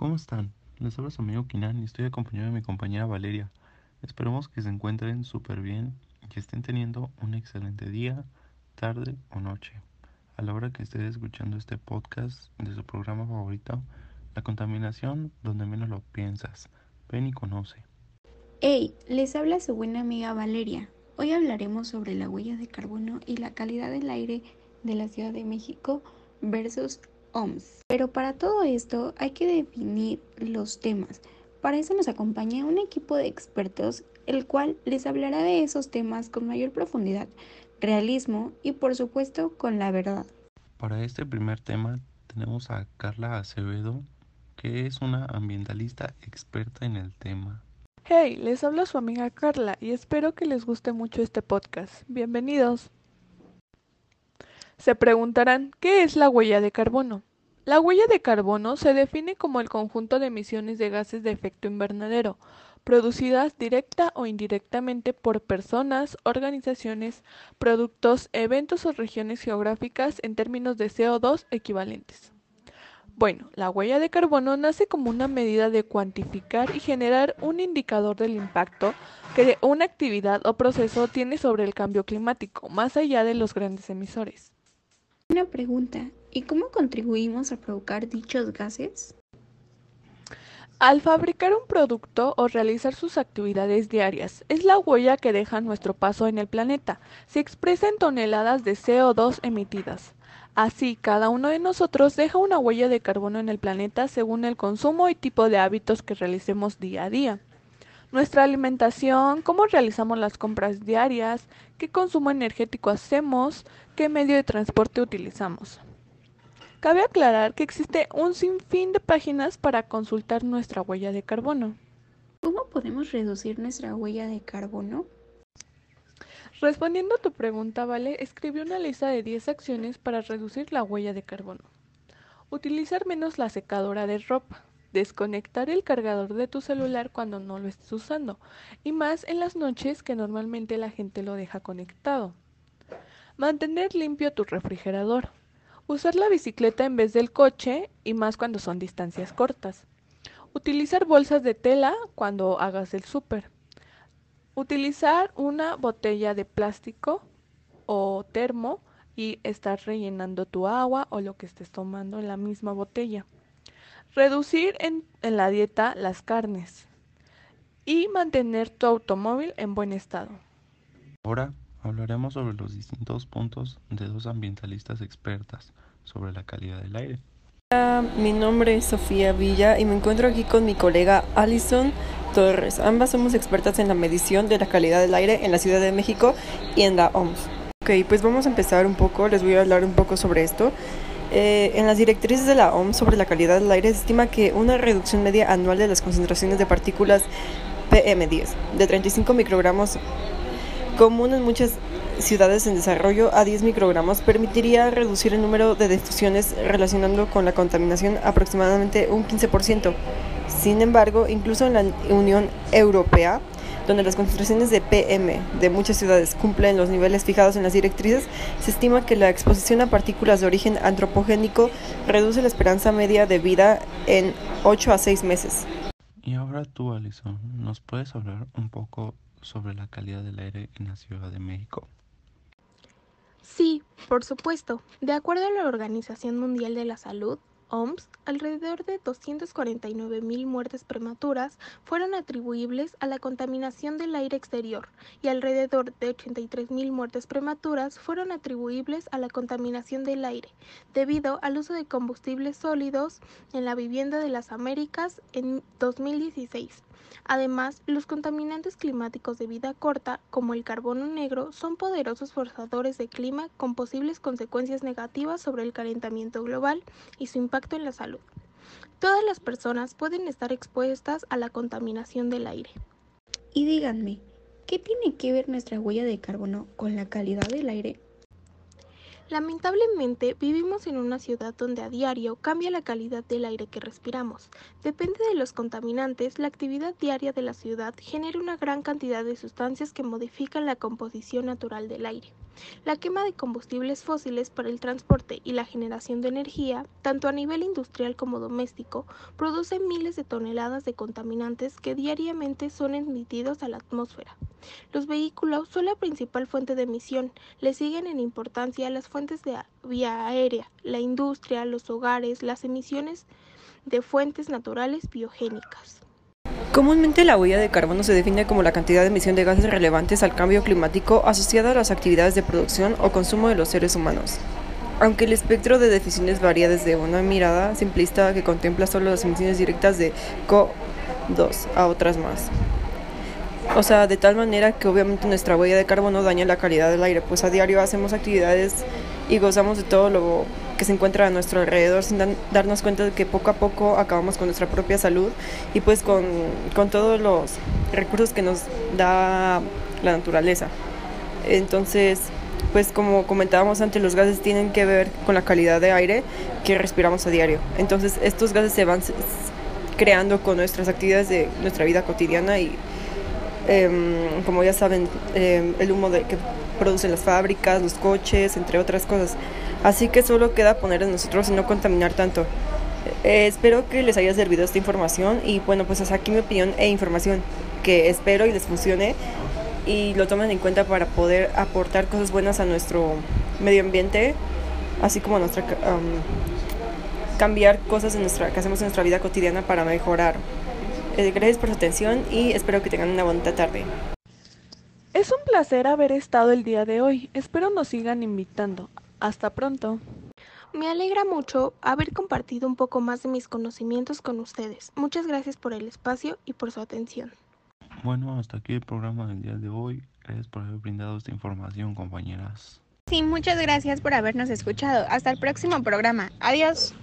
¿Cómo están? Les habla su amigo Kinan y estoy acompañado de mi compañera Valeria. Esperemos que se encuentren súper bien y que estén teniendo un excelente día, tarde o noche. A la hora que estés escuchando este podcast de su programa favorito, La contaminación donde menos lo piensas. Ven y conoce. Hey, les habla su buena amiga Valeria. Hoy hablaremos sobre la huella de carbono y la calidad del aire de la Ciudad de México versus OMS. Pero para todo esto hay que definir los temas. Para eso nos acompaña un equipo de expertos, el cual les hablará de esos temas con mayor profundidad, realismo y por supuesto con la verdad. Para este primer tema tenemos a Carla Acevedo, que es una ambientalista experta en el tema. Hey, les habla su amiga Carla y espero que les guste mucho este podcast. Bienvenidos. Se preguntarán, ¿qué es la huella de carbono? La huella de carbono se define como el conjunto de emisiones de gases de efecto invernadero, producidas directa o indirectamente por personas, organizaciones, productos, eventos o regiones geográficas en términos de CO2 equivalentes. Bueno, la huella de carbono nace como una medida de cuantificar y generar un indicador del impacto que una actividad o proceso tiene sobre el cambio climático, más allá de los grandes emisores. Una pregunta, ¿y cómo contribuimos a provocar dichos gases? Al fabricar un producto o realizar sus actividades diarias, es la huella que deja nuestro paso en el planeta. Se expresa en toneladas de CO2 emitidas. Así, cada uno de nosotros deja una huella de carbono en el planeta según el consumo y tipo de hábitos que realicemos día a día nuestra alimentación, cómo realizamos las compras diarias, qué consumo energético hacemos, qué medio de transporte utilizamos. Cabe aclarar que existe un sinfín de páginas para consultar nuestra huella de carbono. ¿Cómo podemos reducir nuestra huella de carbono? Respondiendo a tu pregunta, Vale, escribí una lista de 10 acciones para reducir la huella de carbono. Utilizar menos la secadora de ropa desconectar el cargador de tu celular cuando no lo estés usando, y más en las noches que normalmente la gente lo deja conectado. Mantener limpio tu refrigerador. Usar la bicicleta en vez del coche y más cuando son distancias cortas. Utilizar bolsas de tela cuando hagas el súper. Utilizar una botella de plástico o termo y estar rellenando tu agua o lo que estés tomando en la misma botella. Reducir en, la dieta las carnes y mantener tu automóvil en buen estado. Ahora hablaremos sobre los distintos puntos de dos ambientalistas expertas sobre la calidad del aire. Hola, mi nombre es Sofía Villa y me encuentro aquí con mi colega Alison Torres. Ambas somos expertas en la medición de la calidad del aire en la Ciudad de México y en la OMS. Ok, pues vamos a empezar un poco, les voy a hablar un poco sobre esto. Eh, en las directrices de la OMS sobre la calidad del aire se estima que una reducción media anual de las concentraciones de partículas PM10 de 35 microgramos común en muchas ciudades en desarrollo a 10 microgramos permitiría reducir el número de difusiones relacionando con la contaminación aproximadamente un 15%. Sin embargo, incluso en la Unión Europea, donde las concentraciones de PM de muchas ciudades cumplen los niveles fijados en las directrices, se estima que la exposición a partículas de origen antropogénico reduce la esperanza media de vida en 8 a 6 meses. Y ahora tú, Alison, ¿nos puedes hablar un poco sobre la calidad del aire en la Ciudad de México? Sí, por supuesto. De acuerdo a la Organización Mundial de la Salud, OMS, alrededor de 249.000 muertes prematuras fueron atribuibles a la contaminación del aire exterior y alrededor de 83.000 muertes prematuras fueron atribuibles a la contaminación del aire debido al uso de combustibles sólidos en la vivienda de las Américas en 2016. Además, los contaminantes climáticos de vida corta, como el carbono negro, son poderosos forzadores de clima con posibles consecuencias negativas sobre el calentamiento global y su impacto en la salud. Todas las personas pueden estar expuestas a la contaminación del aire. Y díganme, ¿qué tiene que ver nuestra huella de carbono con la calidad del aire? Lamentablemente, vivimos en una ciudad donde a diario cambia la calidad del aire que respiramos. Depende de los contaminantes, la actividad diaria de la ciudad genera una gran cantidad de sustancias que modifican la composición natural del aire. La quema de combustibles fósiles para el transporte y la generación de energía, tanto a nivel industrial como doméstico, produce miles de toneladas de contaminantes que diariamente son emitidos a la atmósfera. Los vehículos son la principal fuente de emisión, le siguen en importancia las fuentes de vía aérea, la industria, los hogares, las emisiones de fuentes naturales biogénicas. Comúnmente la huella de carbono se define como la cantidad de emisión de gases relevantes al cambio climático asociada a las actividades de producción o consumo de los seres humanos. Aunque el espectro de definiciones varía desde una mirada simplista que contempla solo las emisiones directas de CO2 a otras más. O sea, de tal manera que obviamente nuestra huella de carbono daña la calidad del aire, pues a diario hacemos actividades y gozamos de todo lo que se encuentra a nuestro alrededor sin darnos cuenta de que poco a poco acabamos con nuestra propia salud y pues con, con todos los recursos que nos da la naturaleza. Entonces, pues como comentábamos antes, los gases tienen que ver con la calidad de aire que respiramos a diario. Entonces, estos gases se van creando con nuestras actividades de nuestra vida cotidiana y em, como ya saben, em, el humo de, que producen las fábricas, los coches, entre otras cosas. Así que solo queda poner en nosotros y no contaminar tanto. Eh, espero que les haya servido esta información y bueno, pues hasta aquí mi opinión e información que espero y les funcione y lo tomen en cuenta para poder aportar cosas buenas a nuestro medio ambiente, así como a nuestra cambiar cosas en nuestra, que hacemos en nuestra vida cotidiana para mejorar. Eh, gracias por su atención y espero que tengan una bonita tarde. Placer haber estado el día de hoy. Espero nos sigan invitando. Hasta pronto. Me alegra mucho haber compartido un poco más de mis conocimientos con ustedes. Muchas gracias por el espacio y por su atención. Bueno, hasta aquí el programa del día de hoy. Gracias por haber brindado esta información, compañeras. Sí, muchas gracias por habernos escuchado. Hasta el próximo programa. Adiós.